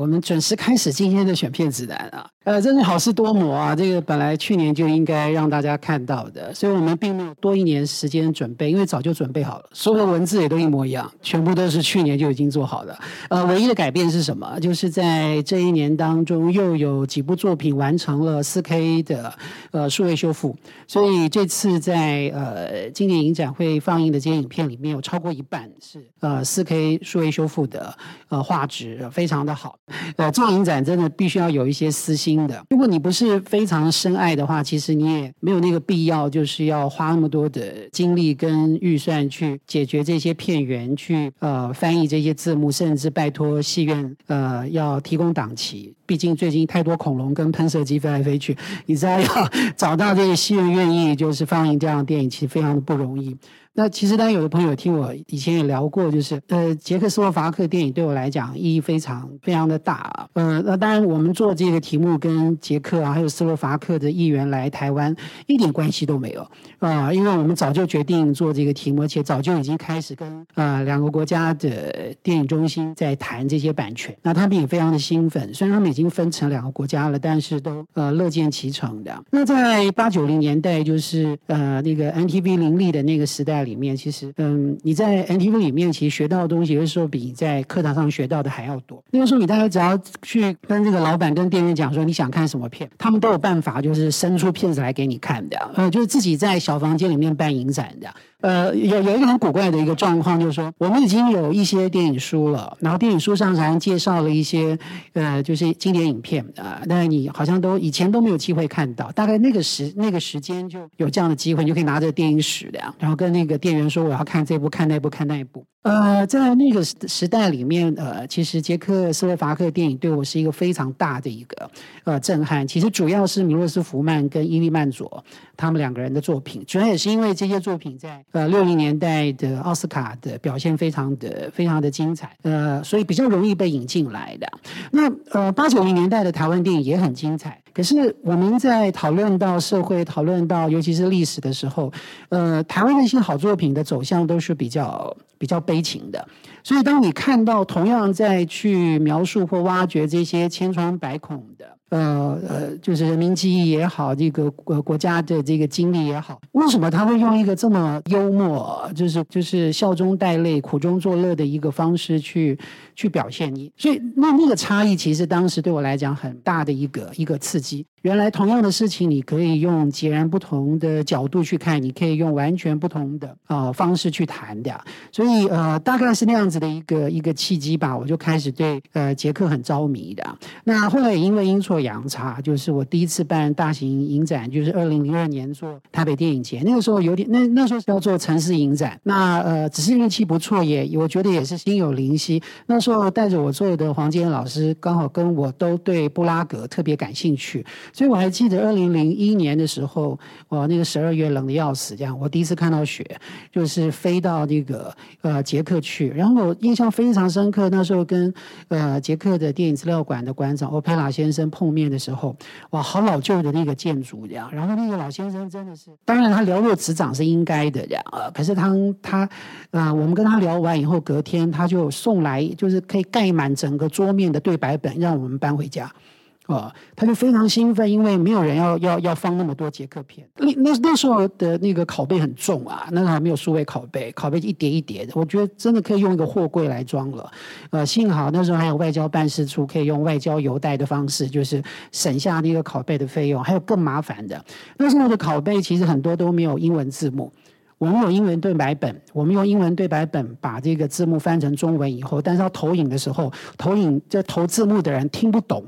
我们准时开始今天的选片指南啊，呃，真是好事多磨啊！这个本来去年就应该让大家看到的，所以我们并没有多一年时间准备，因为早就准备好了，所有的文字也都一模一样，全部都是去年就已经做好的。呃，唯一的改变是什么？就是在这一年当中，又有几部作品完成了四 K 的呃数位修复，所以这次在呃今年影展会放映的这些影片里面有超过一半是呃四 K 数位修复的呃画质非常的好。呃，做影展真的必须要有一些私心如果你不是非常深爱的话，其实你也没有那个必要，就是要花那么多的精力跟预算去解决这些片源，去呃翻译这些字幕，甚至拜托戏院呃要提供档期。毕竟最近太多恐龙跟喷射机飞来飞去，你知道要找到这个戏院愿意就是放映这样的电影，其实非常的不容易。那其实，当然有的朋友听我以前也聊过，就是呃，捷克斯洛伐克电影对我来讲意义非常非常的大。呃，那当然我们做这个题目跟捷克啊，还有斯洛伐克的议员来台湾一点关系都没有啊，因为我们早就决定做这个题目，而且早就已经开始跟呃两个国家的电影中心在谈这些版权。那他们也非常的兴奋，虽然他们已经分成两个国家了，但是都呃乐见其成的。那在八九零年代，就是呃那个 NTV 林立的那个时代。里里面其实，嗯，你在 NTV 里面其实学到的东西，有的时候比在课堂上学到的还要多。那个时候，你大概只要去跟这个老板、跟店员讲说你想看什么片，他们都有办法，就是伸出片子来给你看的。呃，就是自己在小房间里面办影展的。呃，有有一个很古怪的一个状况，就是说我们已经有一些电影书了，然后电影书上还介绍了一些呃，就是经典影片啊，但是你好像都以前都没有机会看到。大概那个时那个时间就有这样的机会，你就可以拿着电影史的，然后跟那个店员说我要看这部、看那部、看那一部。呃，在那个时时代里面，呃，其实捷克斯洛伐克电影对我是一个非常大的一个呃震撼。其实主要是米洛斯福曼跟伊利曼佐他们两个人的作品，主要也是因为这些作品在呃六零年代的奥斯卡的表现非常的非常的精彩，呃，所以比较容易被引进来的。那呃八九零年代的台湾电影也很精彩。可是我们在讨论到社会、讨论到尤其是历史的时候，呃，台湾那些好作品的走向都是比较比较悲情的。所以，当你看到同样在去描述或挖掘这些千疮百孔的。呃呃，就是人民记忆也好，这个国国家的这个经历也好，为什么他会用一个这么幽默，就是就是笑中带泪、苦中作乐的一个方式去去表现你？所以那那个差异，其实当时对我来讲很大的一个一个刺激。原来同样的事情，你可以用截然不同的角度去看，你可以用完全不同的啊方式去谈的。所以呃，大概是那样子的一个一个契机吧，我就开始对呃杰克很着迷的。那后来因为阴错阳差，就是我第一次办大型影展，就是二零零二年做台北电影节，那个时候有点那那时候叫做城市影展。那呃，只是运气不错，也我觉得也是心有灵犀。那时候带着我做的黄坚老师，刚好跟我都对布拉格特别感兴趣。所以我还记得二零零一年的时候，我那个十二月冷的要死，这样我第一次看到雪，就是飞到那个呃捷克去，然后我印象非常深刻。那时候跟呃捷克的电影资料馆的馆长欧佩拉先生碰面的时候，哇，好老旧的那个建筑这样。然后那个老先生真的是，当然他了若指掌是应该的这样啊。可是他他啊，我们跟他聊完以后，隔天他就送来就是可以盖满整个桌面的对白本，让我们搬回家。啊，他就非常兴奋，因为没有人要要要放那么多捷克片。那那那时候的那个拷贝很重啊，那时候还没有数位拷贝，拷贝一叠一叠的。我觉得真的可以用一个货柜来装了。呃，幸好那时候还有外交办事处，可以用外交邮袋的方式，就是省下那个拷贝的费用。还有更麻烦的，那时候的拷贝其实很多都没有英文字幕。我们有英文对白本，我们用英文对白本把这个字幕翻成中文以后，但是要投影的时候，投影这投字幕的人听不懂。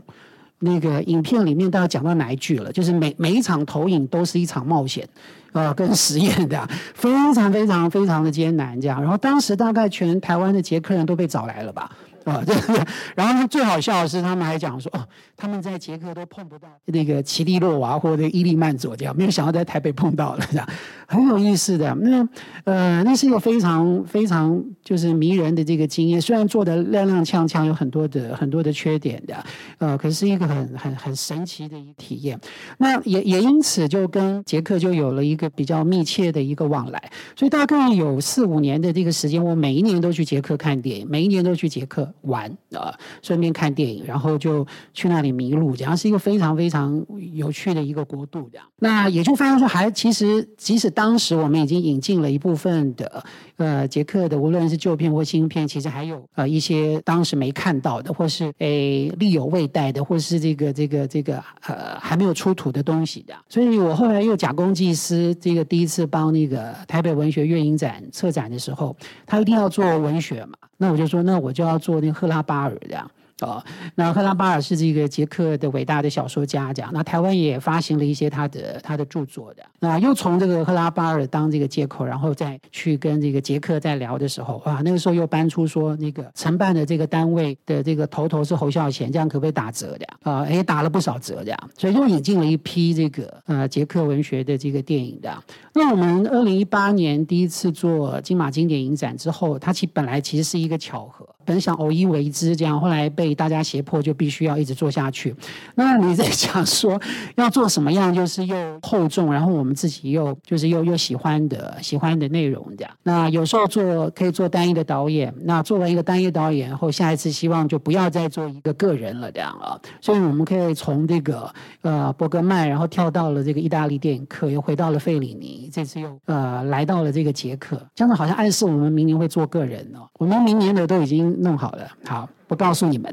那个影片里面大概讲到哪一句了？就是每每一场投影都是一场冒险，呃，跟实验的，非常非常非常的艰难这样。然后当时大概全台湾的捷克人都被找来了吧。啊，对对，然后呢最好笑的是，他们还讲说，哦，他们在捷克都碰不到那个奇蒂洛娃或者伊利曼佐这样，没有想到在台北碰到了，这样很有意思的。那呃，那是一个非常非常就是迷人的这个经验。虽然做的踉踉跄跄，有很多的很多的缺点的，呃，可是一个很很很神奇的一个体验。那也也因此就跟杰克就有了一个比较密切的一个往来。所以大概有四五年的这个时间，我每一年都去捷克看电影，每一年都去捷克玩啊，顺便看电影，然后就去那里迷路，这样是一个非常非常有趣的一个国度。这样，那也就发现说，还其实即使当时我们已经引进了一部分的呃捷克的，无论是旧片或新片，其实还有呃一些当时没看到的，或是诶力有未逮的，或是这个这个这个呃还没有出土的东西的。所以我后来又假公济私，这个第一次帮那个台北文学月影展策展的时候，他一定要做文学嘛，那我就说，那我就要做那个赫拉巴尔这样。哦，那赫拉巴尔是这个捷克的伟大的小说家，这样。那台湾也发行了一些他的他的著作的。那又从这个赫拉巴尔当这个借口，然后再去跟这个捷克在聊的时候，哇，那个时候又搬出说那个承办的这个单位的这个头头是侯孝贤，这样可不可以打折的？啊，也打了不少折这样。所以又引进了一批这个呃捷克文学的？这个电影的。那我们二零一八年第一次做金马经典影展之后，它其本来其实是一个巧合。本想偶一为之，这样后来被大家胁迫，就必须要一直做下去。那你在讲说要做什么样，就是又厚重，然后我们自己又就是又又喜欢的喜欢的内容这样。那有时候做可以做单一的导演，那做完一个单一导演后，下一次希望就不要再做一个个人了这样啊。所以我们可以从这个呃伯格曼，然后跳到了这个意大利电影课，又回到了费里尼，这次又呃来到了这个捷克，这样子好像暗示我们明年会做个人哦。我们明年的都已经。弄好了，好。不告诉你们，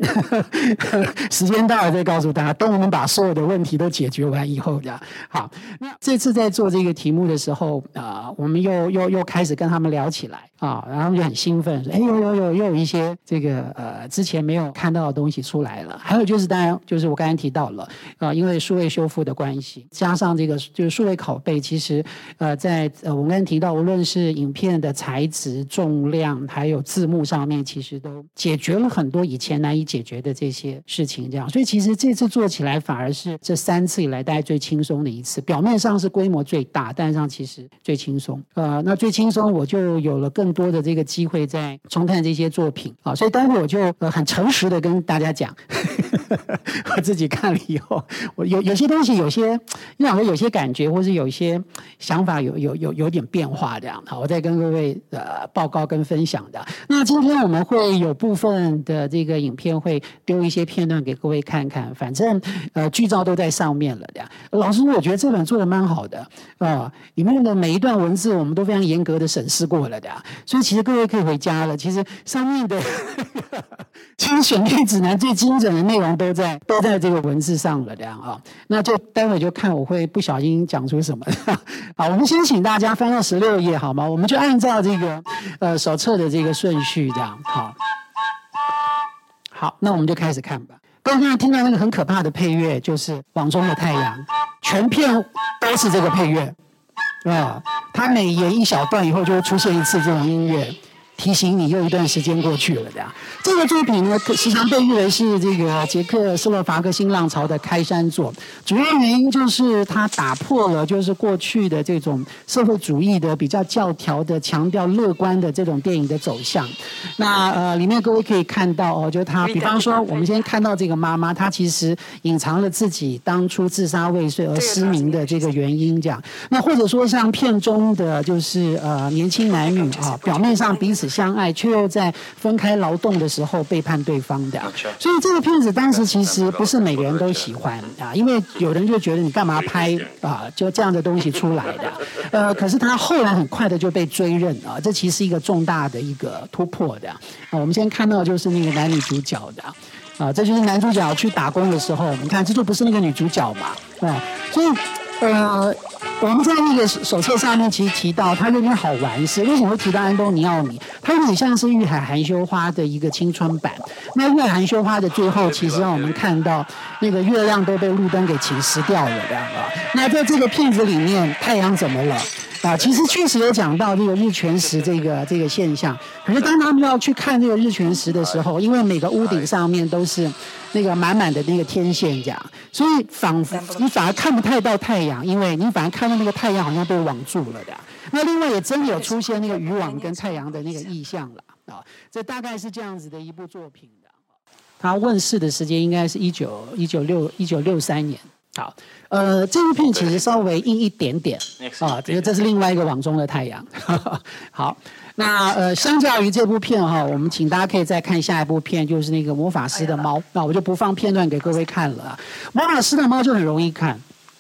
时间到了再告诉大家。等我们把所有的问题都解决完以后，这样好。那这次在做这个题目的时候，啊，我们又又又开始跟他们聊起来啊，然后他们就很兴奋，说：“哎，有有有，又有一些这个呃之前没有看到的东西出来了。”还有就是，当然就是我刚才提到了啊，因为数位修复的关系，加上这个就是数位拷贝，其实呃在我们刚才提到，无论是影片的材质、重量，还有字幕上面，其实都解决了很多。以前难以解决的这些事情，这样，所以其实这次做起来反而是这三次以来大家最轻松的一次。表面上是规模最大，但上其实最轻松。呃，那最轻松，我就有了更多的这个机会在重看这些作品啊。所以待会我就呃很诚实的跟大家讲，我自己看了以后，我有有些东西，有些因为我有些感觉，或是有一些想法，有有有有点变化这样。好，我再跟各位呃报告跟分享的。那今天我们会有部分的这。个影片会丢一些片段给各位看看，反正呃剧照都在上面了的。老师，我觉得这本做的蛮好的啊，里面的每一段文字我们都非常严格的审视过了的，所以其实各位可以回家了。其实上面的 其实选片指南最精准的内容都在都在这个文字上了的啊。那就待会就看我会不小心讲出什么。好，我们先请大家翻到十六页好吗？我们就按照这个呃手册的这个顺序这样好。好，那我们就开始看吧。刚刚听到那个很可怕的配乐，就是《网中的太阳》，全片都是这个配乐，啊，它每演一小段以后，就会出现一次这种音乐。提醒你又一段时间过去了，这样。这个作品呢，时常被誉为是这个捷克斯洛伐克新浪潮的开山作。主要原因就是它打破了就是过去的这种社会主义的比较教条的、强调乐观的这种电影的走向。那呃，里面各位可以看到哦，就他，比方说，我们先看到这个妈妈，她其实隐藏了自己当初自杀未遂而失明的这个原因，这样。那或者说像片中的就是呃年轻男女啊，表面上彼此。相爱，却又在分开劳动的时候背叛对方的，所以这个片子当时其实不是每个人都喜欢啊，因为有人就觉得你干嘛拍啊，就这样的东西出来的，呃，可是他后来很快的就被追认啊，这其实是一个重大的一个突破的。啊。我们先看到就是那个男女主角的。啊，这就是男主角去打工的时候，你看这就不是那个女主角嘛，啊，所以呃。我们在那个手册上面其实提到，它有点好玩是为什么会提到安东尼奥尼？它有点像是《玉海含羞花》的一个青春版。那《玉海含羞花》的最后，其实让我们看到那个月亮都被路灯给侵蚀掉了，这样啊。那在这个片子里面，太阳怎么了？啊，其实确实有讲到这个日全食这个这个现象。可是当他们要去看这个日全食的时候，因为每个屋顶上面都是那个满满的那个天线这样，所以仿佛你反而看不太到太阳，因为你反而看到那个太阳好像被网住了的。那另外也真的有出现那个渔网跟太阳的那个意象了啊，这大概是这样子的一部作品的。它问世的时间应该是一九一九六一九六三年。好，呃，这部片其实稍微硬一点点啊，这个这是另外一个网中的太阳。好，那呃，相较于这部片哈，我们请大家可以再看下一部片，就是那个魔法师的猫。那我就不放片段给各位看了。魔法师的猫就很容易看。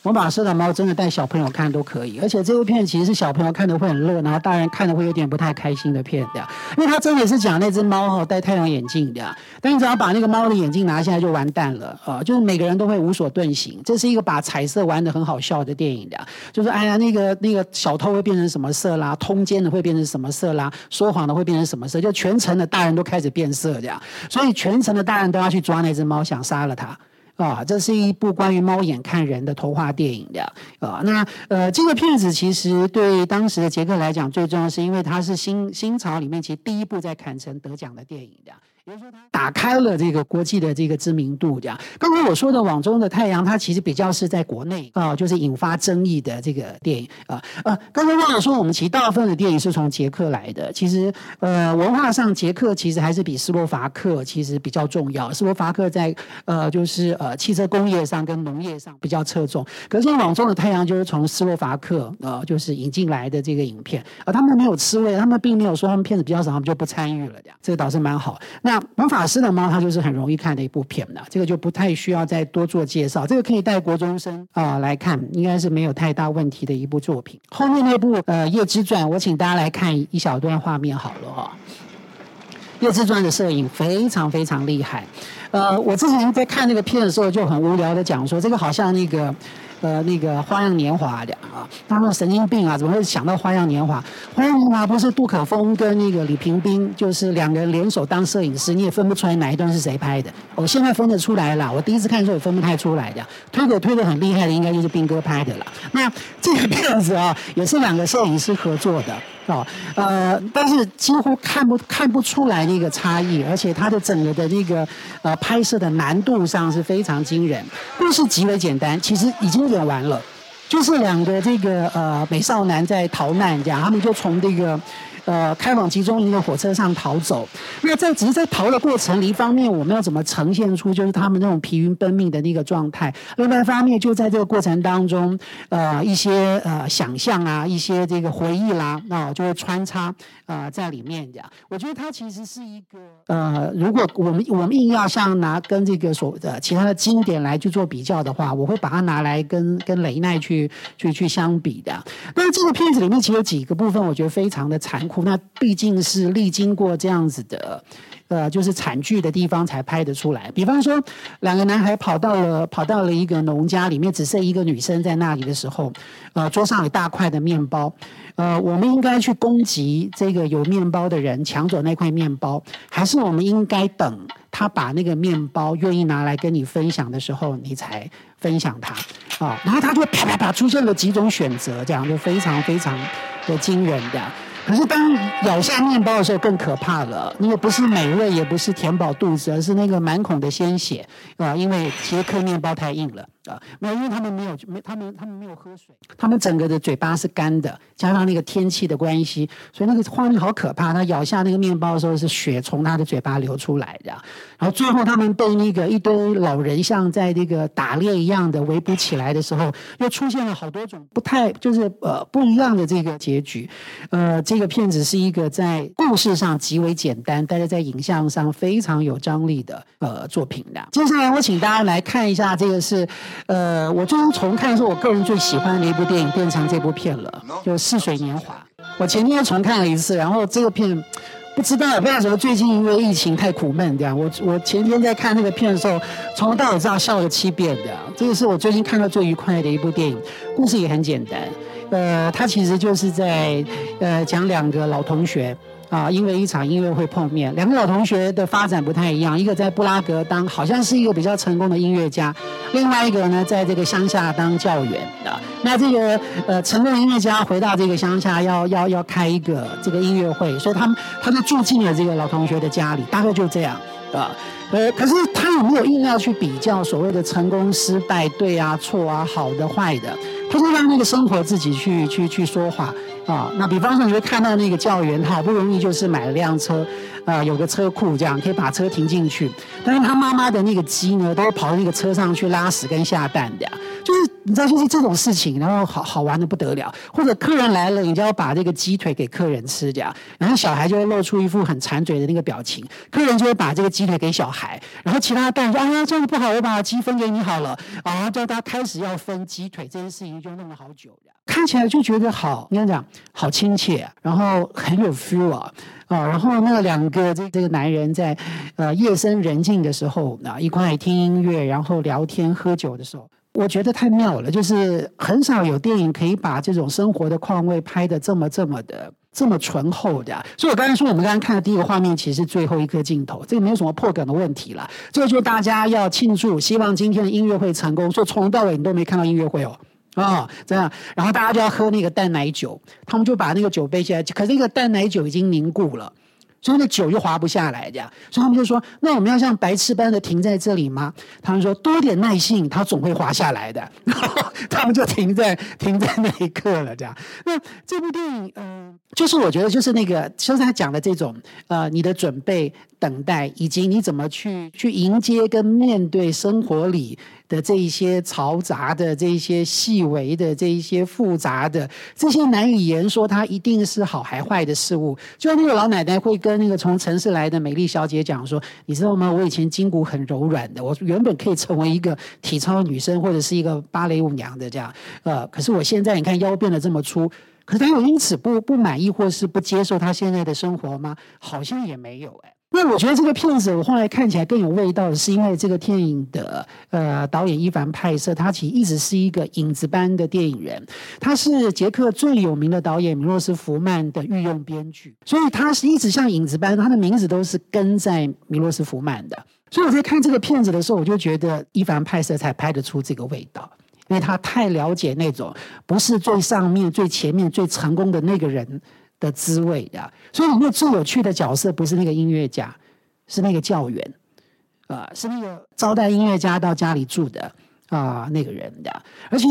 魔法师的猫真的带小朋友看都可以，而且这部片其实是小朋友看的会很乐，然后大人看的会有点不太开心的片的，因为它真的是讲那只猫哈戴太阳眼镜的，但你只要把那个猫的眼镜拿下来就完蛋了啊，就是每个人都会无所遁形。这是一个把彩色玩的很好笑的电影的，就是哎呀那个那个小偷会变成什么色啦，通奸的会变成什么色啦，说谎的会变成什么色，就全程的大人都开始变色这样，所以全程的大人都要去抓那只猫，想杀了它。啊，这是一部关于猫眼看人的童话电影的啊。那呃，这个片子其实对当时的杰克来讲，最重要是因为它是新新潮里面其实第一部在坎城得奖的电影的。比如说，它打开了这个国际的这个知名度，这样。刚刚我说的《网中的太阳》，它其实比较是在国内啊，就是引发争议的这个电影啊。呃，刚刚忘了说，我们其实大部分的电影是从捷克来的。其实，呃，文化上捷克其实还是比斯洛伐克其实比较重要。斯洛伐克在呃，就是呃，汽车工业上跟农业上比较侧重。可是《网中的太阳》就是从斯洛伐克呃，就是引进来的这个影片啊，他们没有吃味，他们并没有说他们片子比较少，他们就不参与了。这样，这个倒是蛮好。那魔法师的猫，它就是很容易看的一部片了，这个就不太需要再多做介绍。这个可以带国中生啊来看，应该是没有太大问题的一部作品。后面那部呃《夜之传》，我请大家来看一小段画面好了哈。《夜之传》的摄影非常非常厉害。呃，我之前在看那个片的时候就很无聊的讲说，这个好像那个。呃，那个《花样年华》的啊，他说神经病啊，怎么会想到《花样年华》？《花样年华》不是杜可风跟那个李平冰，就是两个人联手当摄影师，你也分不出来哪一段是谁拍的。我现在分得出来了，我第一次看的时候也分不太出来的。推狗推的很厉害的，应该就是斌哥拍的了。那这个片子啊，也是两个摄影师合作的。哦，呃，但是几乎看不看不出来那个差异，而且它的整个的那个呃拍摄的难度上是非常惊人。故事极为简单，其实已经演完了，就是两个这个呃美少男在逃难，这样他们就从这个。呃，开往集中营的火车上逃走。那在只是在逃的过程里，一方面我们要怎么呈现出就是他们那种疲于奔命的那个状态；另外一方面，就在这个过程当中，呃，一些呃想象啊，一些这个回忆啦，那就会穿插呃在里面。这样，我觉得它其实是一个呃，如果我们我们硬要像拿跟这个所谓的其他的经典来去做比较的话，我会把它拿来跟跟雷奈去去去相比的。但是这个片子里面其实有几个部分，我觉得非常的残酷。那毕竟是历经过这样子的，呃，就是惨剧的地方才拍得出来。比方说，两个男孩跑到了跑到了一个农家里面，只剩一个女生在那里的时候，呃，桌上有大块的面包，呃，我们应该去攻击这个有面包的人，抢走那块面包，还是我们应该等他把那个面包愿意拿来跟你分享的时候，你才分享他？啊，然后他就啪啪啪出现了几种选择，这样就非常非常的惊人的。可是当咬下面包的时候更可怕了，因为不是美味，也不是填饱肚子，而是那个满孔的鲜血啊！因为捷克面包太硬了。没有，因为他们没有，没他们他们没有喝水，他们整个的嘴巴是干的，加上那个天气的关系，所以那个画面好可怕。他咬下那个面包的时候，是血从他的嘴巴流出来的。然后最后他们被那个一堆老人像在那个打猎一样的围捕起来的时候，又出现了好多种不太就是呃不一样的这个结局。呃，这个片子是一个在故事上极为简单，但是在影像上非常有张力的呃作品的。接下来我请大家来看一下，这个是。呃，我最近重看是我个人最喜欢的一部电影，变成这部片了，就《似水年华》。我前天又重看了一次，然后这个片不知道不知道什么，最近因为疫情太苦闷，这样。我我前天在看那个片的时候，从头到尾知道笑了七遍的。这个是我最近看到最愉快的一部电影，故事也很简单。呃，它其实就是在呃讲两个老同学。啊，因为一场音乐会碰面。两个老同学的发展不太一样，一个在布拉格当好像是一个比较成功的音乐家，另外一个呢，在这个乡下当教员的。那这个呃成功的音乐家回到这个乡下，要要要开一个这个音乐会，所以他们他就住进了这个老同学的家里，大概就这样啊。呃，可是他有没有硬要去比较所谓的成功、失败、对啊、错啊、好的、坏的？他就让那个生活自己去去去说话。啊，那比方说，你会看到那个教员，好不容易就是买了辆车，啊，有个车库这样，可以把车停进去。但是他妈妈的那个鸡呢，都跑到那个车上去拉屎跟下蛋的，就是你知道，就是这种事情，然后好好玩的不得了。或者客人来了，你就要把这个鸡腿给客人吃这样，然后小孩就会露出一副很馋嘴的那个表情，客人就会把这个鸡腿给小孩，然后其他蛋说啊，这样不好，我把鸡分给你好了，啊，叫他开始要分鸡腿这件事情就弄了好久。看起来就觉得好，你看讲好亲切，然后很有 feel 啊啊！然后那两个这这个男人在呃夜深人静的时候啊，一块听音乐，然后聊天喝酒的时候，我觉得太妙了。就是很少有电影可以把这种生活的况味拍的这么这么的这么醇厚的。所以我刚才说，我们刚刚看的第一个画面，其实最后一颗镜头，这个没有什么破梗的问题了。这个就大家要庆祝，希望今天的音乐会成功。说从头到尾你都没看到音乐会哦。啊，这样，然后大家就要喝那个淡奶酒，他们就把那个酒杯起来，可是那个淡奶酒已经凝固了。所以那酒又滑不下来，这样，所以他们就说：“那我们要像白痴般的停在这里吗？”他们说：“多点耐性，它总会滑下来的。”然后他们就停在停在那一刻了，这样。那这部电影，嗯，就是我觉得就是那个，就是他讲的这种，呃，你的准备、等待，以及你怎么去去迎接跟面对生活里的这一些嘈杂的、这一些细微的、这一些复杂的、这些难以言说，它一定是好还坏的事物。就像那个老奶奶会跟。那个从城市来的美丽小姐讲说：“你知道吗？我以前筋骨很柔软的，我原本可以成为一个体操女生或者是一个芭蕾舞娘的这样。呃，可是我现在你看腰变得这么粗，可是她有因此不不满意或是不接受她现在的生活吗？好像也没有哎。”那我觉得这个片子我后来看起来更有味道，是因为这个电影的呃导演伊凡派瑟，他其实一直是一个影子般的电影人，他是捷克最有名的导演米洛斯福曼的御用编剧，所以他是一直像影子般，他的名字都是跟在米洛斯福曼的。所以我在看这个片子的时候，我就觉得伊凡派瑟才拍得出这个味道，因为他太了解那种不是最上面、最前面、最成功的那个人。的滋味的，所以里面最有趣的角色不是那个音乐家，是那个教员，啊，是那个招待音乐家到家里住的啊那个人的，而且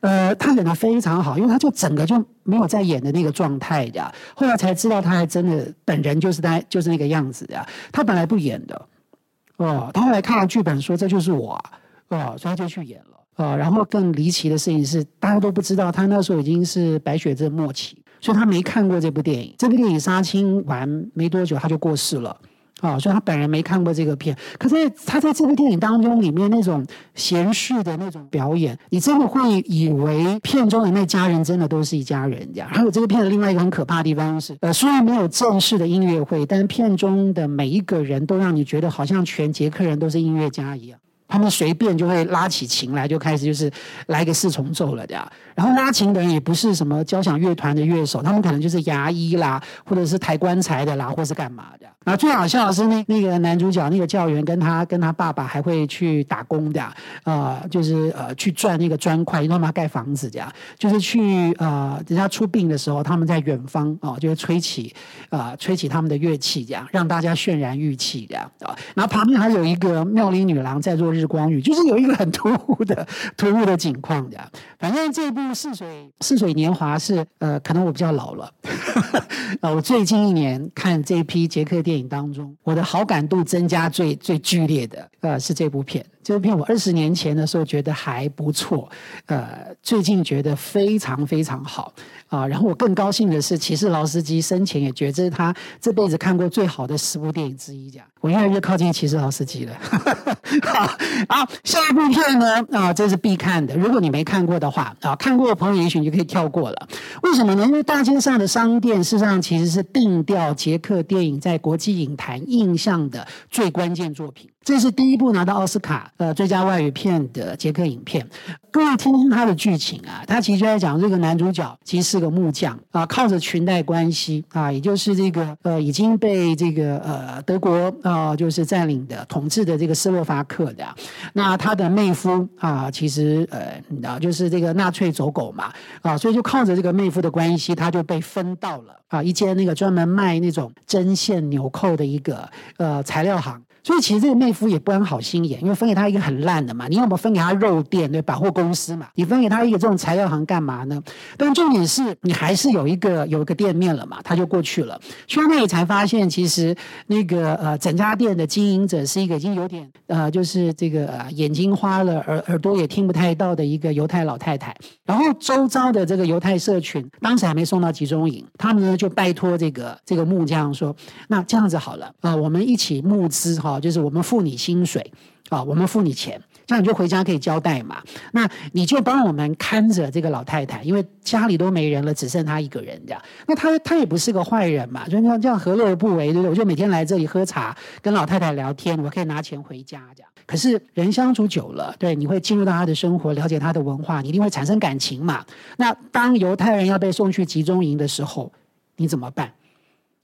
呃，他演的非常好，因为他就整个就没有在演的那个状态的，后来才知道他还真的本人就是他就是那个样子的，他本来不演的，哦，他后来看了剧本说这就是我，哦，所以他就去演了，啊，然后更离奇的事情是大家都不知道他那时候已经是白血症末期。所以他没看过这部电影，这部电影杀青完没多久他就过世了，啊，所以他本人没看过这个片。可是他在这部电影当中里面那种闲适的那种表演，你真的会以为片中的那家人真的都是一家人这样。还有这个片的另外一个很可怕的地方是，呃，虽然没有正式的音乐会，但片中的每一个人都让你觉得好像全捷克人都是音乐家一样。他们随便就会拉起琴来，就开始就是来个四重奏了，这样。然后拉琴的人也不是什么交响乐团的乐手，他们可能就是牙医啦，或者是抬棺材的啦，或是干嘛的。然后最好笑的是那那个男主角那个教员跟他跟他爸爸还会去打工的，呃，就是呃去赚那个砖块，让他盖房子这样。就是去呃人家出殡的时候，他们在远方啊，就会吹起啊吹起他们的乐器这样，让大家渲染玉气这样啊。然后旁边还有一个妙龄女郎在做日。日光雨 就是有一个很突兀的 突兀的景况的，反正这部《似水似水年华》是呃，可能我比较老了，啊，我最近一年看这一批捷克电影当中，我的好感度增加最最剧烈的呃是这部片。这部片我二十年前的时候觉得还不错，呃，最近觉得非常非常好啊。然后我更高兴的是，骑士劳斯基生前也觉得这是他这辈子看过最好的十部电影之一。这样，我越来越靠近骑士劳斯基了。好，下一部片呢啊，这是必看的。如果你没看过的话啊，看过的朋友也许你就可以跳过了。为什么呢？因为大街上的商店事实上其实是定调捷克电影在国际影坛印象的最关键作品。这是第一部拿到奥斯卡呃最佳外语片的捷克影片。各位听听他的剧情啊，他其实在讲这个男主角其实是个木匠啊，靠着裙带关系啊，也就是这个呃已经被这个呃德国啊就是占领的统治的这个斯洛伐克的，那他的妹夫啊其实呃你知道就是这个纳粹走狗嘛啊，所以就靠着这个妹夫的关系，他就被分到了啊一间那个专门卖那种针线纽扣的一个呃材料行。所以其实这个妹夫也不安好心眼，因为分给他一个很烂的嘛，你要么分给他肉店对百货公司嘛，你分给他一个这种材料行干嘛呢？但重点是你还是有一个有一个店面了嘛，他就过去了，去那里才发现其实那个呃整家店的经营者是一个已经有点呃就是这个眼睛花了耳耳朵也听不太到的一个犹太老太太，然后周遭的这个犹太社群当时还没送到集中营，他们呢就拜托这个这个木匠说，那这样子好了啊，我们一起募资哈。就是我们付你薪水啊，我们付你钱，这样你就回家可以交代嘛。那你就帮我们看着这个老太太，因为家里都没人了，只剩她一个人这样。那她她也不是个坏人嘛，就这样这样何乐而不为，对不对？我就每天来这里喝茶，跟老太太聊天，我可以拿钱回家这样。可是人相处久了，对，你会进入到她的生活，了解她的文化，你一定会产生感情嘛。那当犹太人要被送去集中营的时候，你怎么办？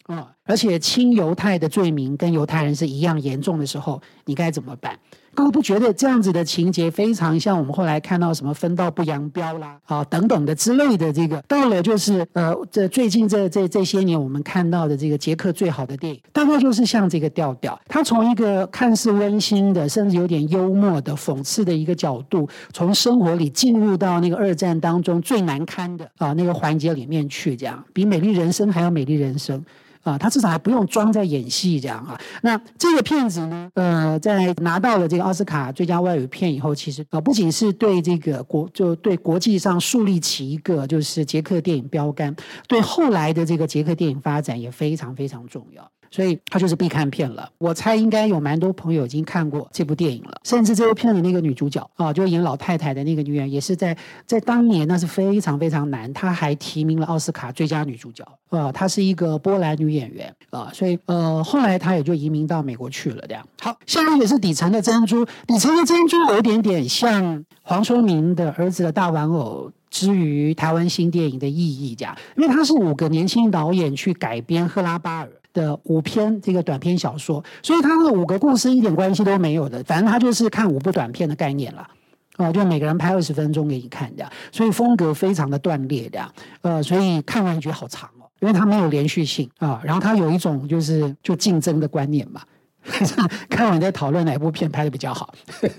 啊！而且亲犹太的罪名跟犹太人是一样严重的时候，你该怎么办？各位不觉得这样子的情节非常像我们后来看到什么分道不扬镳啦，啊等等的之类的这个，到了就是呃，这最近这这这些年我们看到的这个捷克最好的电影，大概就是像这个调调。他从一个看似温馨的，甚至有点幽默的讽刺的一个角度，从生活里进入到那个二战当中最难堪的啊那个环节里面去，这样比《美丽人生》还要美丽人生。啊，他至少还不用装在演戏这样啊。那这个片子呢，呃，在拿到了这个奥斯卡最佳外语片以后，其实啊，不仅是对这个国，就对国际上树立起一个就是捷克电影标杆，对后来的这个捷克电影发展也非常非常重要。所以它就是必看片了。我猜应该有蛮多朋友已经看过这部电影了，甚至这部片的那个女主角啊，就演老太太的那个女演员，也是在在当年那是非常非常难，她还提名了奥斯卡最佳女主角啊，她是一个波兰女演演员啊，所以呃后来他也就移民到美国去了这样。好，下面也是底层的珍珠，底层的珍珠有一点点像黄春明的儿子的大玩偶之于台湾新电影的意义这样，因为他是五个年轻导演去改编赫拉巴尔。的五篇这个短篇小说，所以他的五个故事一点关系都没有的，反正他就是看五部短片的概念了，哦，就每个人拍二十分钟给你看这样，所以风格非常的断裂这样，呃，所以看完觉得好长，因为它没有连续性啊，然后它有一种就是就竞争的观念嘛。看完在讨论哪部片拍的比较好。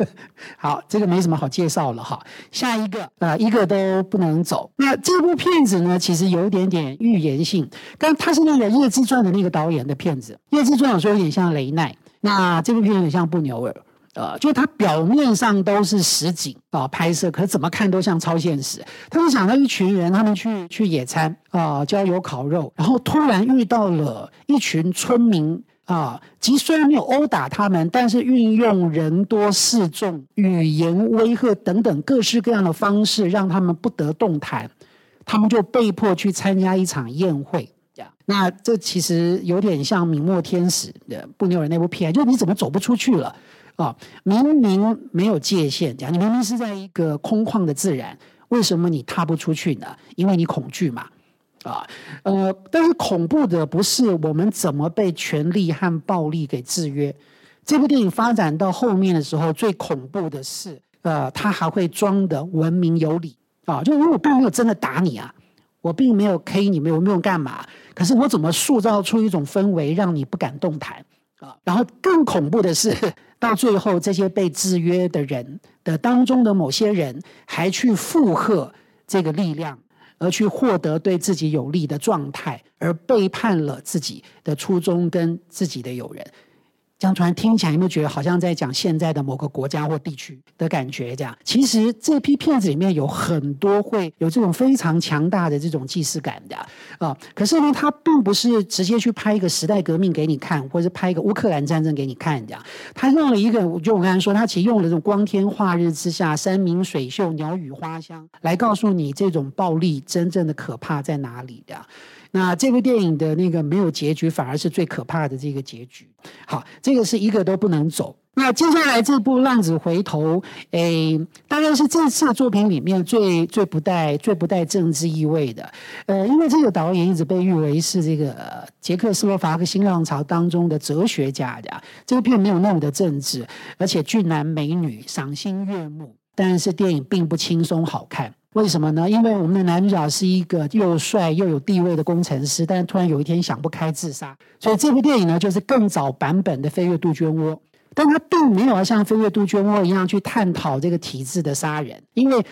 好，这个没什么好介绍了哈。下一个啊，一个都不能走。那这部片子呢，其实有一点点预言性。刚他是那个《叶之传》的那个导演的片子，《叶之传》有时候有点像雷奈，那这部片有点像布纽尔。呃，就它表面上都是实景啊拍摄，可怎么看都像超现实。他们想到一群人，他们去去野餐啊，郊游烤肉，然后突然遇到了一群村民。啊，即虽然没有殴打他们，但是运用人多势众、语言威吓等等各式各样的方式，让他们不得动弹，他们就被迫去参加一场宴会。那这其实有点像《明末天使》的布纽尔那部片，就你怎么走不出去了？啊，明明没有界限，这样你明明是在一个空旷的自然，为什么你踏不出去呢？因为你恐惧嘛。啊，呃，但是恐怖的不是我们怎么被权力和暴力给制约。这部电影发展到后面的时候，最恐怖的是，呃，他还会装的文明有礼啊，就如果我并没有真的打你啊，我并没有 K 你，没有没有干嘛，可是我怎么塑造出一种氛围，让你不敢动弹啊？然后更恐怖的是，到最后这些被制约的人的当中的某些人，还去附和这个力量。而去获得对自己有利的状态，而背叛了自己的初衷跟自己的友人。这样突然听起来有没有觉得好像在讲现在的某个国家或地区的感觉？这样，其实这批片子里面有很多会有这种非常强大的这种既视感的啊。可是呢，它并不是直接去拍一个时代革命给你看，或者是拍一个乌克兰战争给你看这样。他用了一个，就我刚才说，他其实用了这种光天化日之下，山明水秀，鸟语花香，来告诉你这种暴力真正的可怕在哪里的。那这部电影的那个没有结局，反而是最可怕的这个结局。好，这个是一个都不能走。那接下来这部《浪子回头》，诶，大概是这次作品里面最最不带最不带政治意味的。呃，因为这个导演一直被誉为是这个捷克斯洛伐克新浪潮当中的哲学家的。这个片没有那么的政治，而且俊男美女，赏心悦目。但是电影并不轻松好看。为什么呢？因为我们的男主角是一个又帅又有地位的工程师，但是突然有一天想不开自杀。所以这部电影呢，就是更早版本的《飞跃杜鹃窝》，但他并没有像《飞跃杜鹃窝》一样去探讨这个体制的杀人，因为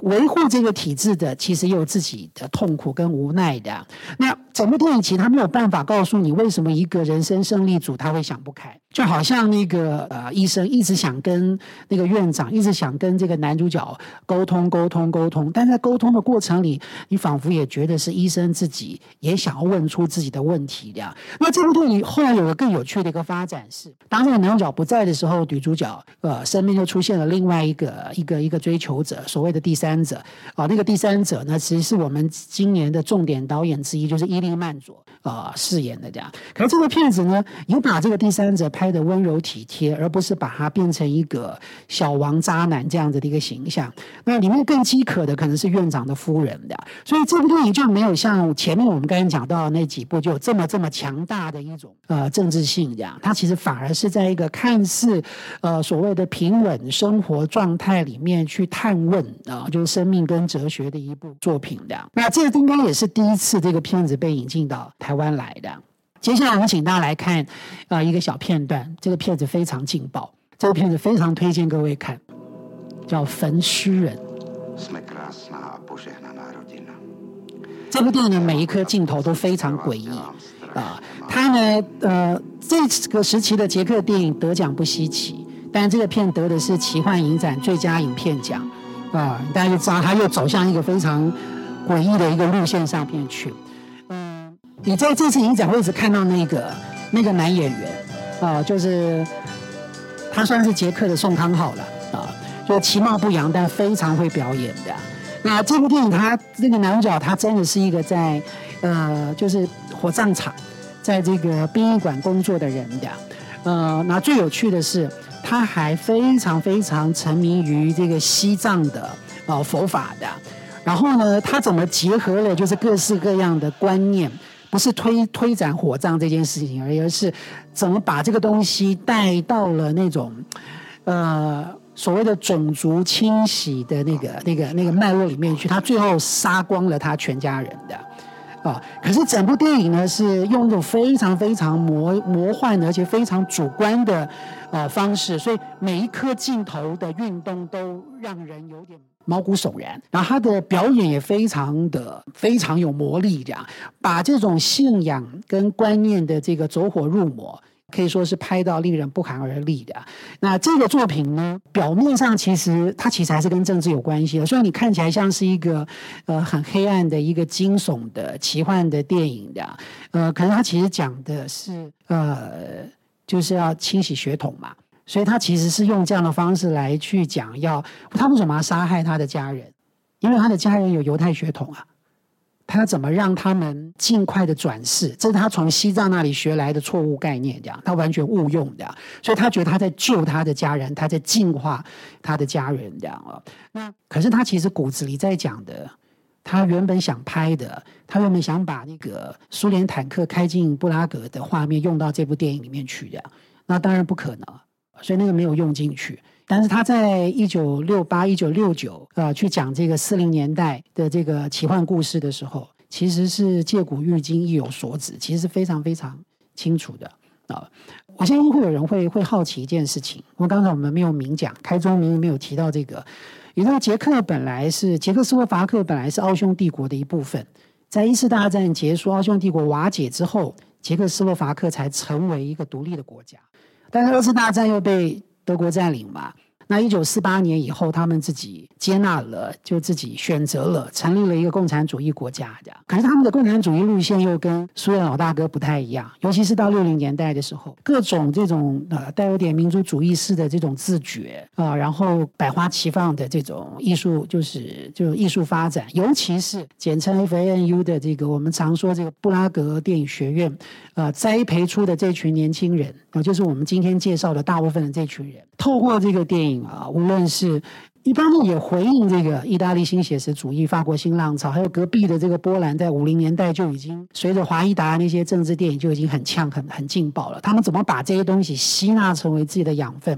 维护这个体制的其实也有自己的痛苦跟无奈的。那整部电影其实他没有办法告诉你为什么一个人生胜利组他会想不开。就好像那个呃医生一直想跟那个院长，一直想跟这个男主角沟通沟通沟通，但在沟通的过程里，你仿佛也觉得是医生自己也想要问出自己的问题的。那这部电影后来有个更有趣的一个发展是，当这个男主角不在的时候，女主角呃身边就出现了另外一个一个一个追求者，所谓的第三者啊，那个第三者呢，其实是我们今年的重点导演之一，就是伊利曼佐啊饰演的这样。可是这个片子呢，有把这个第三者拍。的温柔体贴，而不是把它变成一个小王渣男这样子的一个形象。那里面更饥渴的可能是院长的夫人的，所以这部电影就没有像前面我们刚才讲到的那几部就有这么这么强大的一种呃政治性这样。它其实反而是在一个看似呃所谓的平稳生活状态里面去探问啊，就是生命跟哲学的一部作品的。那这应该也是第一次这个片子被引进到台湾来的。接下来我们请大家来看啊一个小片段，这个片子非常劲爆，这个片子非常推荐各位看，叫《焚尸人》。这部电影的每一颗镜头都非常诡异啊，它呢呃这个时期的捷克电影得奖不稀奇，但这个片得的是奇幻影展最佳影片奖啊，大家就知道它又走向一个非常诡异的一个路线上面去。你在这次影展会一直看到那个那个男演员啊，就是他算是捷克的宋康昊了啊，就其貌不扬，但非常会表演的。那这部电影他这个男主角他真的是一个在呃就是火葬场，在这个殡仪馆工作的人的。呃，那最有趣的是他还非常非常沉迷于这个西藏的呃佛法的。然后呢，他怎么结合了就是各式各样的观念？不是推推展火葬这件事情而，是怎么把这个东西带到了那种，呃，所谓的种族清洗的那个、那个、那个脉络里面去。他最后杀光了他全家人的，啊！可是整部电影呢，是用一种非常非常魔魔幻而且非常主观的呃方式，所以每一颗镜头的运动都让人有点。毛骨悚然，然后他的表演也非常的非常有魔力，这样把这种信仰跟观念的这个走火入魔，可以说是拍到令人不寒而栗的。那这个作品呢，表面上其实它其实还是跟政治有关系的，虽然你看起来像是一个呃很黑暗的一个惊悚的奇幻的电影的，呃，可是它其实讲的是呃就是要清洗血统嘛。所以他其实是用这样的方式来去讲，要他为什么要杀害他的家人？因为他的家人有犹太血统啊，他怎么让他们尽快的转世？这是他从西藏那里学来的错误概念，这样他完全误用的。所以他觉得他在救他的家人，他在净化他的家人，这样啊。那可是他其实骨子里在讲的，他原本想拍的，他原本想把那个苏联坦克开进布拉格的画面用到这部电影里面去的，那当然不可能。所以那个没有用进去，但是他在一九六八、一九六九啊，去讲这个四零年代的这个奇幻故事的时候，其实是借古喻今、意有所指，其实是非常非常清楚的啊。我相信会有人会会好奇一件事情，因为刚才我们没有明讲，开宗明义没有提到这个。你知道，捷克本来是捷克斯洛伐克本来是奥匈帝国的一部分，在一次大战结束、奥匈帝国瓦解之后，捷克斯洛伐克才成为一个独立的国家。但是二次大战又被德国占领吧，那一九四八年以后，他们自己接纳了，就自己选择了成立了一个共产主义国家，这样。可是他们的共产主义路线又跟苏联老大哥不太一样，尤其是到六零年代的时候，各种这种呃带有点民族主义式的这种自觉啊，然后百花齐放的这种艺术，就是就艺术发展，尤其是简称 FANU 的这个我们常说这个布拉格电影学院，呃，栽培出的这群年轻人啊，就是我们今天介绍的大部分的这群人，透过这个电影。啊，无论是一方面也回应这个意大利新写实主义、法国新浪潮，还有隔壁的这个波兰，在五零年代就已经随着华裔达那些政治电影就已经很呛、很很劲爆了。他们怎么把这些东西吸纳成为自己的养分，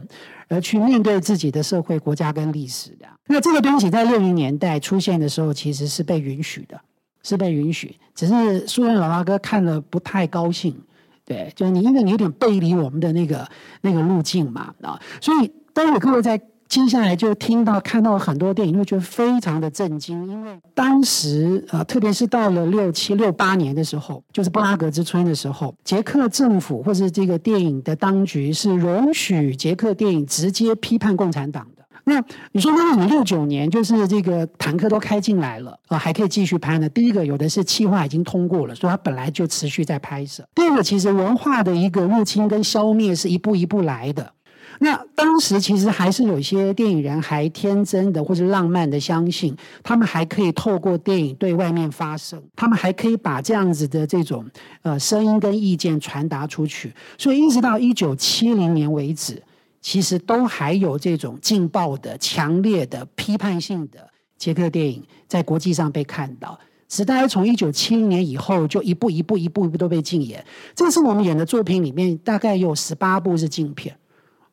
而去面对自己的社会、国家跟历史的？那这个东西在六零年代出现的时候，其实是被允许的，是被允许。只是苏联老大哥看了不太高兴，对，就是你因为你有点背离我们的那个那个路径嘛啊，所以。当我各位在接下来就听到看到很多电影，会觉得非常的震惊，因为当时呃，特别是到了六七六八年的时候，就是布拉格之春的时候，捷克政府或是这个电影的当局是容许捷克电影直接批判共产党的。那你说，那我们六九年就是这个坦克都开进来了啊，还可以继续拍呢？第一个，有的是计划已经通过了，所以它本来就持续在拍摄；第二个，其实文化的一个入侵跟消灭是一步一步来的。那当时其实还是有些电影人还天真的或者浪漫的相信，他们还可以透过电影对外面发声，他们还可以把这样子的这种呃声音跟意见传达出去。所以一直到一九七零年为止，其实都还有这种劲爆的、强烈的、批判性的捷克电影在国际上被看到。只大概从一九七零年以后，就一步一步、一步一步都被禁演。这次我们演的作品里面，大概有十八部是禁片。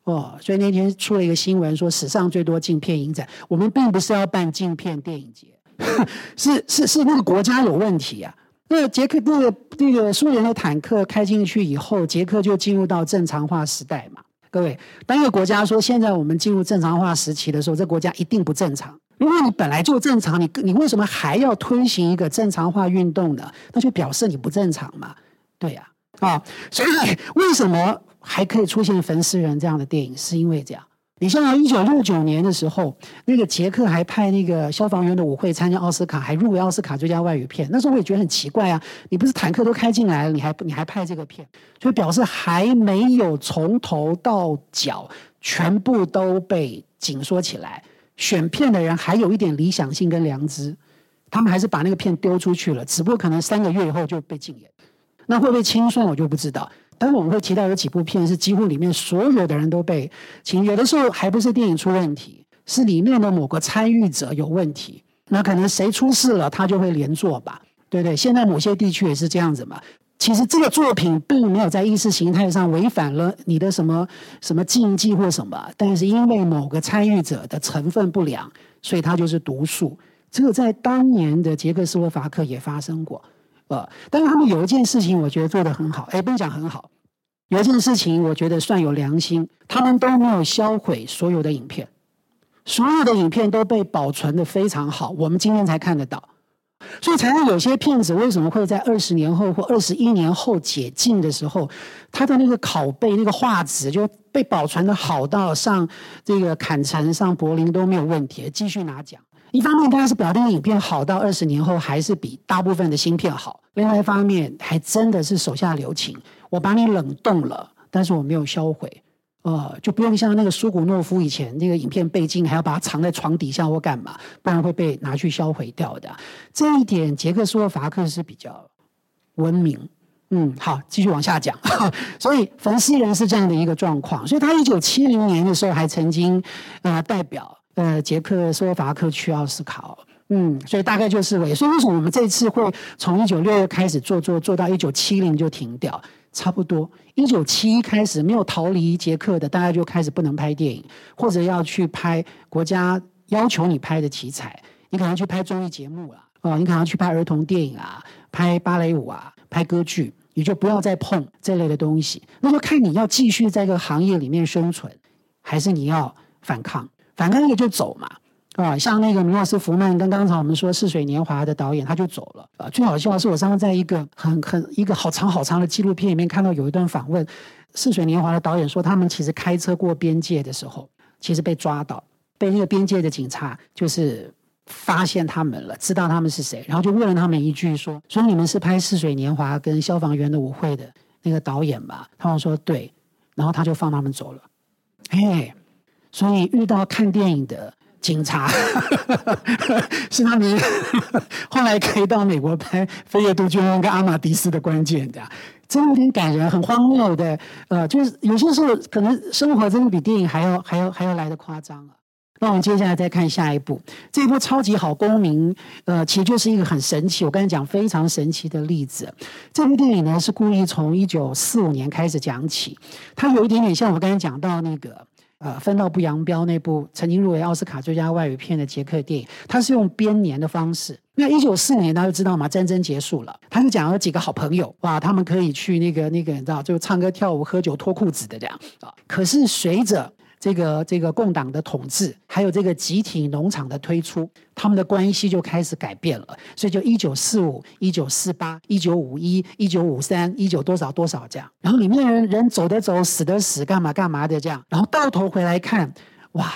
哦，所以那天出了一个新闻，说史上最多镜片影展。我们并不是要办镜片电影节，是是是那个国家有问题啊。那捷克那个那个苏联的坦克开进去以后，捷克就进入到正常化时代嘛。各位，当一个国家说现在我们进入正常化时期的时候，这国家一定不正常。如果你本来就正常，你你为什么还要推行一个正常化运动呢？那就表示你不正常嘛。对呀，啊，所以为什么？还可以出现《焚尸人》这样的电影，是因为这样。你像一九六九年的时候，那个捷克还派那个消防员的舞会参加奥斯卡，还入围奥斯卡最佳外语片。那时候我也觉得很奇怪啊，你不是坦克都开进来了，你还你还拍这个片，就表示还没有从头到脚全部都被紧缩起来。选片的人还有一点理想性跟良知，他们还是把那个片丢出去了，只不过可能三个月以后就被禁演。那会不会清算，我就不知道。但是我们会提到有几部片是几乎里面所有的人都被请，有的时候还不是电影出问题，是里面的某个参与者有问题。那可能谁出事了，他就会连坐吧，对不对？现在某些地区也是这样子嘛。其实这个作品并没有在意识形态上违反了你的什么什么禁忌或什么，但是因为某个参与者的成分不良，所以他就是毒素。这个在当年的捷克斯洛伐克也发生过。呃，但是他们有一件事情，我觉得做得很好，哎，不能讲很好，有一件事情我觉得算有良心，他们都没有销毁所有的影片，所有的影片都被保存的非常好，我们今天才看得到，所以才会有些片子为什么会在二十年后或二十一年后解禁的时候，它的那个拷贝那个画质就被保存的好到上这个坎城上柏林都没有问题，继续拿奖。一方面，当然是表定影片好到二十年后还是比大部分的芯片好；另外一方面，还真的是手下留情，我把你冷冻了，但是我没有销毁，呃，就不用像那个苏古诺夫以前那个影片被禁，还要把它藏在床底下或干嘛，不然会被拿去销毁掉的。这一点，捷克斯洛伐克是比较文明。嗯，好，继续往下讲。所以，冯斯人是这样的一个状况，所以他一九七零年的时候还曾经呃代表。呃，捷克斯洛伐克去奥斯卡，嗯，所以大概就是为，所以为什么我们这次会从一九六二开始做做做到一九七零就停掉，差不多。一九七一开始没有逃离捷克的，大概就开始不能拍电影，或者要去拍国家要求你拍的题材，你可能去拍综艺节目了，哦，你可能去拍儿童电影啊，拍芭蕾舞啊，拍歌剧，你就不要再碰这类的东西，那就看你要继续在这个行业里面生存，还是你要反抗。反正那个就走嘛，啊，像那个米洛斯福曼跟刚才我们说《似水年华》的导演，他就走了。啊，最好笑的是，我上次在一个很很一个好长好长的纪录片里面看到有一段访问，《似水年华》的导演说，他们其实开车过边界的时候，其实被抓到，被那个边界的警察就是发现他们了，知道他们是谁，然后就问了他们一句说：“说你们是拍《似水年华》跟消防员的舞会的那个导演吧？”他们说对，然后他就放他们走了。哎，所以遇到看电影的警察 是他们 后来可以到美国拍《飞越杜鹃湾》跟《阿玛迪斯》的关键的。真的有点感人，很荒谬的。呃，就是有些时候可能生活真的比电影还要还要还要来的夸张啊。那我们接下来再看下一部，这一部超级好公民，呃，其实就是一个很神奇，我刚才讲非常神奇的例子。这部电影呢是故意从一九四五年开始讲起，它有一点点像我刚才讲到那个。呃，分道不扬镳那部曾经入围奥斯卡最佳外语片的捷克电影，它是用编年的方式。那一九四年大家知道吗？战争结束了，他就讲了几个好朋友，哇，他们可以去那个那个，你知道，就唱歌跳舞、喝酒、脱裤子的这样啊。可是随着这个这个共党的统治，还有这个集体农场的推出，他们的关系就开始改变了。所以就一九四五、一九四八、一九五一、一九五三、一九多少多少这样。然后里面人人走的走，死的死，干嘛干嘛的这样。然后到头回来看，哇，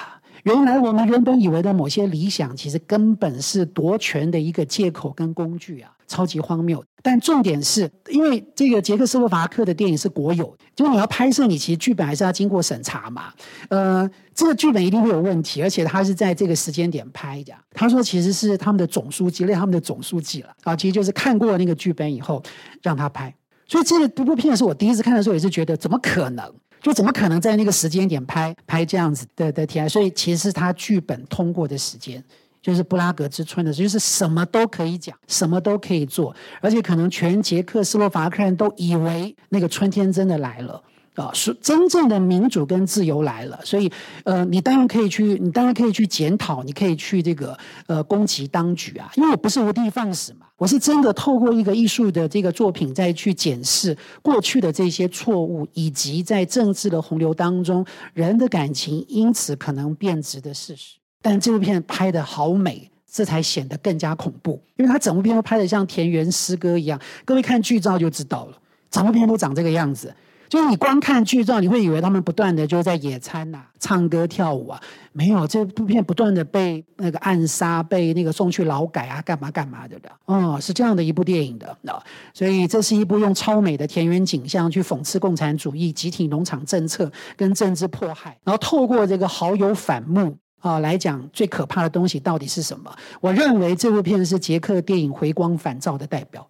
原来我们原本以为的某些理想，其实根本是夺权的一个借口跟工具啊。超级荒谬，但重点是因为这个捷克斯洛伐克的电影是国有，就是你要拍摄，你其实剧本还是要经过审查嘛。呃，这个剧本一定会有问题，而且他是在这个时间点拍的。他说其实是他们的总书记，连他们的总书记了啊，其实就是看过那个剧本以后让他拍。所以这个部片是我第一次看的时候也是觉得怎么可能？就怎么可能在那个时间点拍拍这样子的的题材？所以其实是他剧本通过的时间。就是布拉格之春的，就是什么都可以讲，什么都可以做，而且可能全捷克斯洛伐克人都以为那个春天真的来了啊，是真正的民主跟自由来了。所以，呃，你当然可以去，你当然可以去检讨，你可以去这个呃攻击当局啊，因为我不是无的放矢嘛，我是真的透过一个艺术的这个作品再去检视过去的这些错误，以及在政治的洪流当中人的感情因此可能变质的事实。但这部片拍的好美，这才显得更加恐怖，因为它整部片都拍的像田园诗歌一样。各位看剧照就知道了，整部片都长这个样子。就是你光看剧照，你会以为他们不断的就在野餐呐、唱歌跳舞啊，没有，这部片不断的被那个暗杀、被那个送去劳改啊，干嘛干嘛的的。哦，是这样的一部电影的啊，所以这是一部用超美的田园景象去讽刺共产主义、集体农场政策跟政治迫害，然后透过这个好友反目。啊，来讲最可怕的东西到底是什么？我认为这部片是捷克电影回光返照的代表，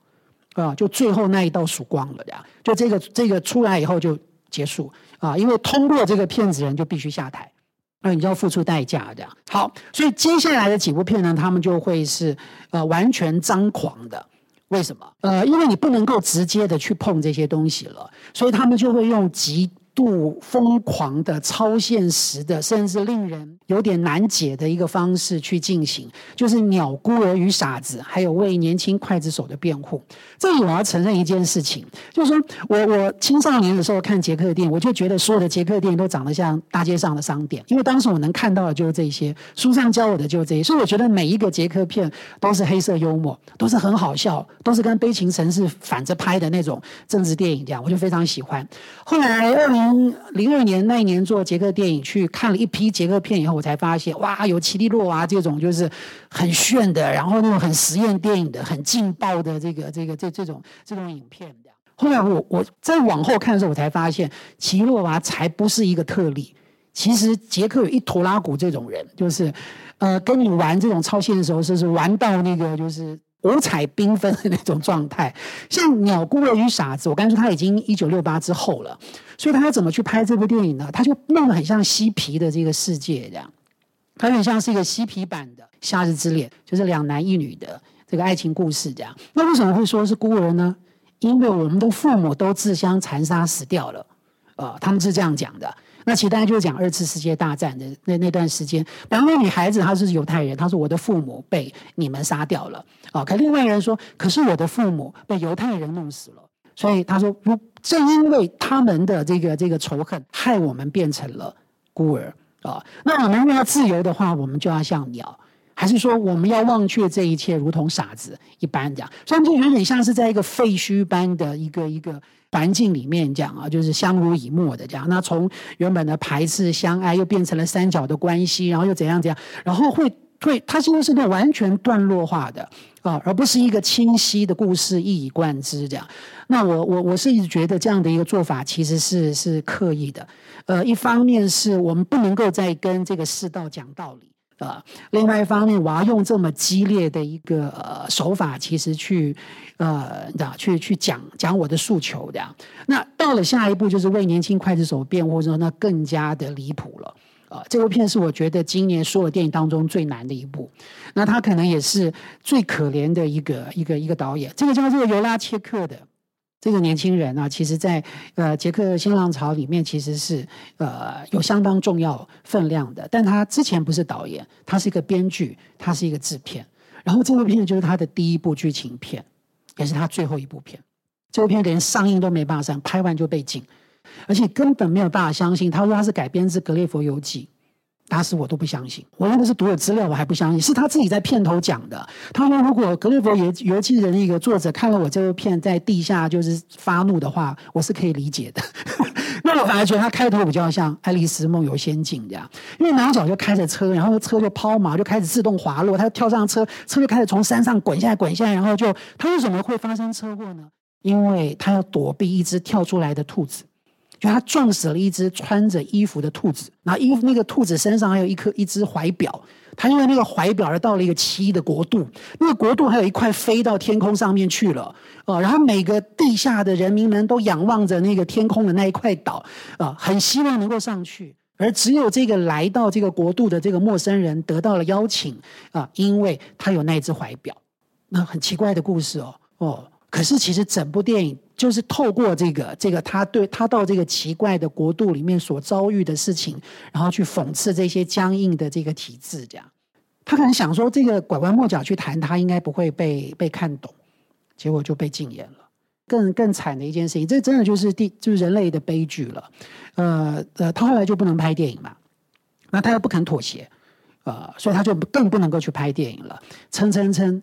啊，就最后那一道曙光了呀！就这个这个出来以后就结束啊，因为通过这个片子人就必须下台，那你就要付出代价这样。好，所以接下来的几部片呢，他们就会是呃完全张狂的。为什么？呃，因为你不能够直接的去碰这些东西了，所以他们就会用极。度疯狂的、超现实的，甚至令人有点难解的一个方式去进行，就是《鸟孤儿与傻子》，还有为年轻刽子手的辩护。这里我要承认一件事情，就是说我我青少年的时候看捷克电影，我就觉得所有的捷克电影都长得像大街上的商店，因为当时我能看到的就是这些，书上教我的就是这些，所以我觉得每一个捷克片都是黑色幽默，都是很好笑，都是跟《悲情城市》反着拍的那种政治电影这样，我就非常喜欢。后来二零。从零二年那一年做捷克电影去看了一批捷克片以后，我才发现哇，有奇利洛娃这种就是很炫的，然后那种很实验电影的、很劲爆的这个这个这这种这种影片。后来我我再往后看的时候，我才发现奇利洛娃才不是一个特例。其实捷克有一坨拉古这种人，就是呃跟你玩这种超现实，是是玩到那个就是。五彩缤纷的那种状态，像《鸟孤儿与傻子》，我刚才说他已经一九六八之后了，所以他要怎么去拍这部电影呢？他就弄得很像嬉皮的这个世界这样，他有点像是一个嬉皮版的《夏日之恋》，就是两男一女的这个爱情故事这样。那为什么会说是孤儿呢？因为我们的父母都自相残杀死掉了，呃，他们是这样讲的。那其实大家就讲二次世界大战的那那段时间，然后女孩子她是犹太人，她说我的父母被你们杀掉了，啊，可另外一个人说，可是我的父母被犹太人弄死了，所以他说，不正因为他们的这个这个仇恨，害我们变成了孤儿啊。那我们要自由的话，我们就要像鸟。还是说我们要忘却这一切，如同傻子一般这样？所以就有点像是在一个废墟般的一个一个环境里面讲啊，就是相濡以沫的这样。那从原本的排斥相爱，又变成了三角的关系，然后又怎样怎样，然后会会，它现在是那完全段落化的啊，而不是一个清晰的故事一以贯之这样。那我我我是一直觉得这样的一个做法其实是是刻意的。呃，一方面是我们不能够再跟这个世道讲道理。啊，另外一方面，我要用这么激烈的一个呃手法，其实去呃，去去讲讲我的诉求，这样。那到了下一步，就是为年轻刽子手辩护，之后，那更加的离谱了。啊，这部片是我觉得今年所有电影当中最难的一部。那他可能也是最可怜的一个一个一个导演。这个叫做尤拉切克的。这个年轻人啊，其实，在呃捷克新浪潮里面，其实是呃有相当重要分量的。但他之前不是导演，他是一个编剧，他是一个制片。然后这部片就是他的第一部剧情片，也是他最后一部片。这部片连上映都没办法上，拍完就被禁，而且根本没有办法相信。他说他是改编自《格列佛游记》。打死我都不相信，我用的是读的资料，我还不相信，是他自己在片头讲的。他说，如果《格列佛游游记》的那个作者看了我这部片在地下就是发怒的话，我是可以理解的。那我反而觉得他开头比较像《爱丽丝梦游仙境》这样，因为男主角就开着车，然后车就抛锚，就开始自动滑落，他就跳上车，车就开始从山上滚下来，滚下来，然后就他为什么会发生车祸呢？因为他要躲避一只跳出来的兔子。就他撞死了一只穿着衣服的兔子，然后衣服那个兔子身上还有一颗一只怀表，他因为那个怀表而到了一个奇异的国度，那个国度还有一块飞到天空上面去了，啊，然后每个地下的人民们都仰望着那个天空的那一块岛，啊，很希望能够上去，而只有这个来到这个国度的这个陌生人得到了邀请，啊，因为他有那只怀表，那很奇怪的故事哦，哦。可是，其实整部电影就是透过这个这个他对他到这个奇怪的国度里面所遭遇的事情，然后去讽刺这些僵硬的这个体制。这样，他可能想说，这个拐弯抹角去谈，他应该不会被被看懂，结果就被禁言了。更更惨的一件事情，这真的就是第就是人类的悲剧了。呃呃，他后来就不能拍电影嘛，那他又不肯妥协，呃，所以他就更不能够去拍电影了，撑撑撑。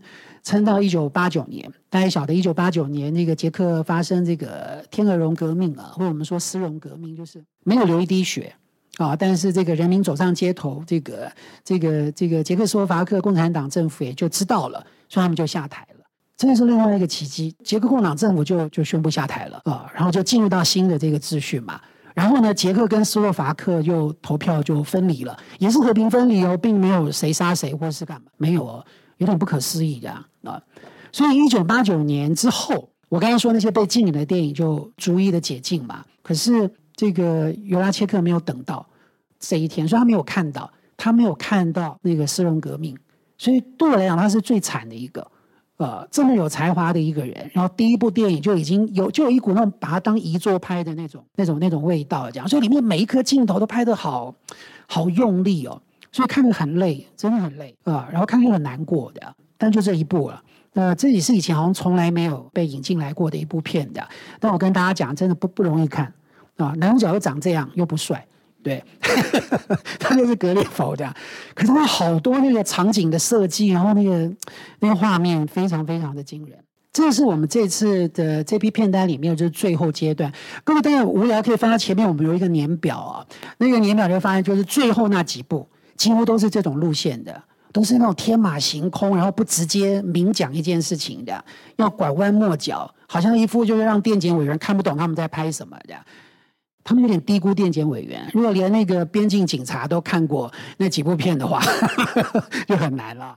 撑到一九八九年，大家晓得一九八九年那个捷克发生这个天鹅绒革命啊，或者我们说丝绒革命，就是没有流一滴血啊，但是这个人民走上街头，这个这个这个捷克斯洛伐克共产党政府也就知道了，所以他们就下台了，这是另外一个奇迹。捷克共产党政府就就宣布下台了啊，然后就进入到新的这个秩序嘛。然后呢，捷克跟斯洛伐克又投票就分离了，也是和平分离哦，并没有谁杀谁或是干嘛，没有哦。有点不可思议这样啊，所以一九八九年之后，我刚刚说那些被禁演的电影就逐一的解禁嘛。可是这个尤拉切克没有等到这一天，所以他没有看到，他没有看到那个丝绒革命。所以对我来讲，他是最惨的一个，呃，这么有才华的一个人，然后第一部电影就已经有就有一股那种把他当遗作拍的那种那种那种味道，这样，所以里面每一颗镜头都拍得好好用力哦。所以看着很累，真的很累啊！然后看着很难过的，但就这一部了。那这也是以前好像从来没有被引进来过的一部片的。但我跟大家讲，真的不不容易看啊！男主角又长这样，又不帅，对，他就是格列佛的。可是他好多那个场景的设计，然后那个那个画面非常非常的惊人。这是我们这次的这批片单里面就是最后阶段。各位大家无聊可以翻到前面，我们有一个年表啊，那个年表就发现就是最后那几部。几乎都是这种路线的，都是那种天马行空，然后不直接明讲一件事情的，要拐弯抹角，好像一副就是让电检委员看不懂他们在拍什么的。他们有点低估电检委员。如果连那个边境警察都看过那几部片的话，就很难了。